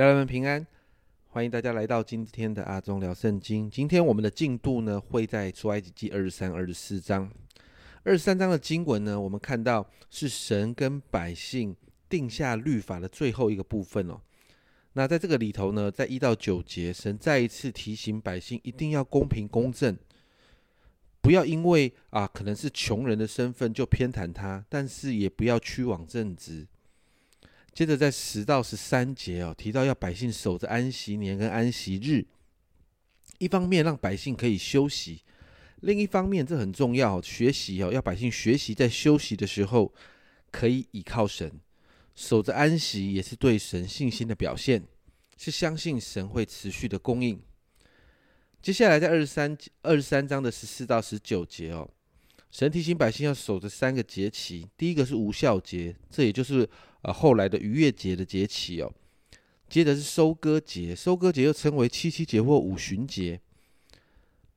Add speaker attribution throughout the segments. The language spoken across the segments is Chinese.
Speaker 1: 家人们平安，欢迎大家来到今天的阿忠聊圣经。今天我们的进度呢，会在出埃及记二十三、二十四章。二十三章的经文呢，我们看到是神跟百姓定下律法的最后一个部分哦。那在这个里头呢，在一到九节，神再一次提醒百姓一定要公平公正，不要因为啊可能是穷人的身份就偏袒他，但是也不要屈枉正直。接着在十到十三节哦，提到要百姓守着安息年跟安息日，一方面让百姓可以休息，另一方面这很重要，学习哦，要百姓学习在休息的时候可以倚靠神，守着安息也是对神信心的表现，是相信神会持续的供应。接下来在二十三二十三章的十四到十九节哦，神提醒百姓要守着三个节期，第一个是无效节，这也就是。呃，后来的逾越节的节期哦，接着是收割节，收割节又称为七七节或五旬节，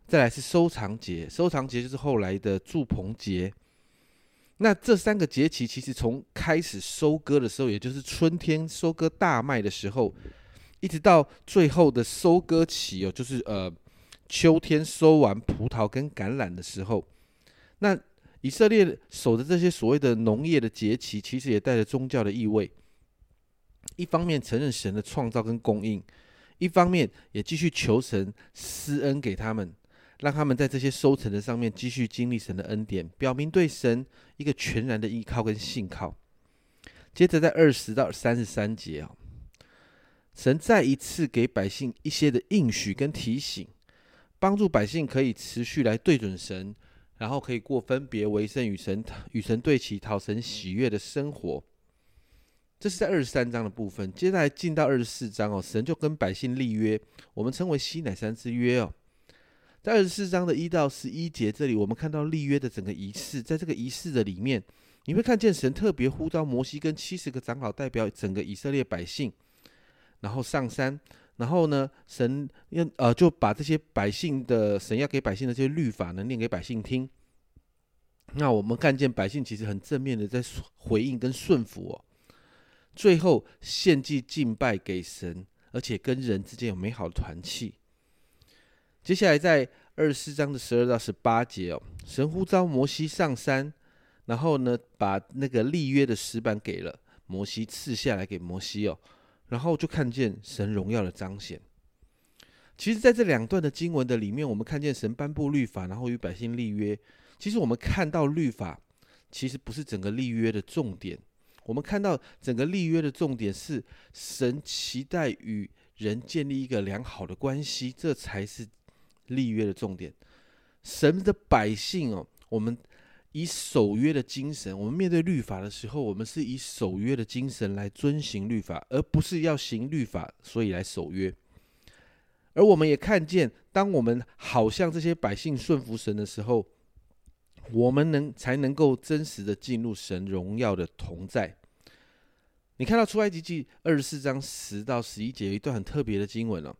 Speaker 1: 再来是收藏节，收藏节就是后来的祝棚节。那这三个节期其实从开始收割的时候，也就是春天收割大麦的时候，一直到最后的收割期哦，就是呃秋天收完葡萄跟橄榄的时候，那。以色列守着这些所谓的农业的节期，其实也带着宗教的意味。一方面承认神的创造跟供应，一方面也继续求神施恩给他们，让他们在这些收成的上面继续经历神的恩典，表明对神一个全然的依靠跟信靠。接着在二十到三十三节啊，神再一次给百姓一些的应许跟提醒，帮助百姓可以持续来对准神。然后可以过分别为圣与神与神对齐、讨神喜悦的生活。这是在二十三章的部分。接下来进到二十四章哦，神就跟百姓立约，我们称为西乃山之约哦。在二十四章的一到十一节这里，我们看到立约的整个仪式。在这个仪式的里面，你会看见神特别呼召摩西跟七十个长老代表整个以色列百姓，然后上山。然后呢，神要呃就把这些百姓的神要给百姓的这些律法呢念给百姓听。那我们看见百姓其实很正面的在回应跟顺服哦。最后献祭敬拜给神，而且跟人之间有美好的团契。接下来在二十四章的十二到十八节哦，神呼召摩西上山，然后呢把那个立约的石板给了摩西，赐下来给摩西哦。然后就看见神荣耀的彰显。其实，在这两段的经文的里面，我们看见神颁布律法，然后与百姓立约。其实，我们看到律法，其实不是整个立约的重点。我们看到整个立约的重点是神期待与人建立一个良好的关系，这才是立约的重点。神的百姓哦，我们。以守约的精神，我们面对律法的时候，我们是以守约的精神来遵行律法，而不是要行律法，所以来守约。而我们也看见，当我们好像这些百姓顺服神的时候，我们能才能够真实的进入神荣耀的同在。你看到出埃及记二十四章十到十一节有一段很特别的经文了，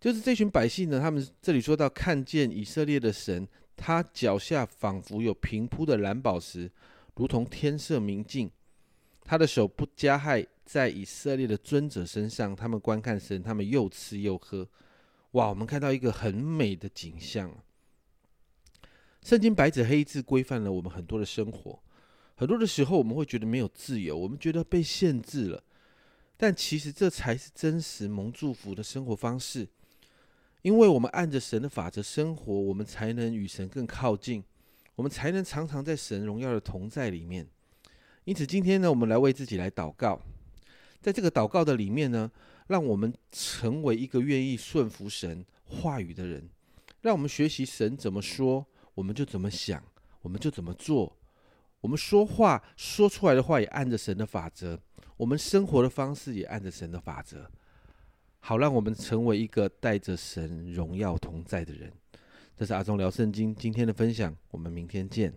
Speaker 1: 就是这群百姓呢，他们这里说到看见以色列的神。他脚下仿佛有平铺的蓝宝石，如同天色明镜。他的手不加害在以色列的尊者身上，他们观看神，他们又吃又喝。哇，我们看到一个很美的景象。圣经白纸黑字规范了我们很多的生活。很多的时候，我们会觉得没有自由，我们觉得被限制了。但其实这才是真实蒙祝福的生活方式。因为我们按着神的法则生活，我们才能与神更靠近，我们才能常常在神荣耀的同在里面。因此，今天呢，我们来为自己来祷告，在这个祷告的里面呢，让我们成为一个愿意顺服神话语的人，让我们学习神怎么说，我们就怎么想，我们就怎么做。我们说话说出来的话也按着神的法则，我们生活的方式也按着神的法则。好，让我们成为一个带着神荣耀同在的人。这是阿忠聊圣经今天的分享，我们明天见。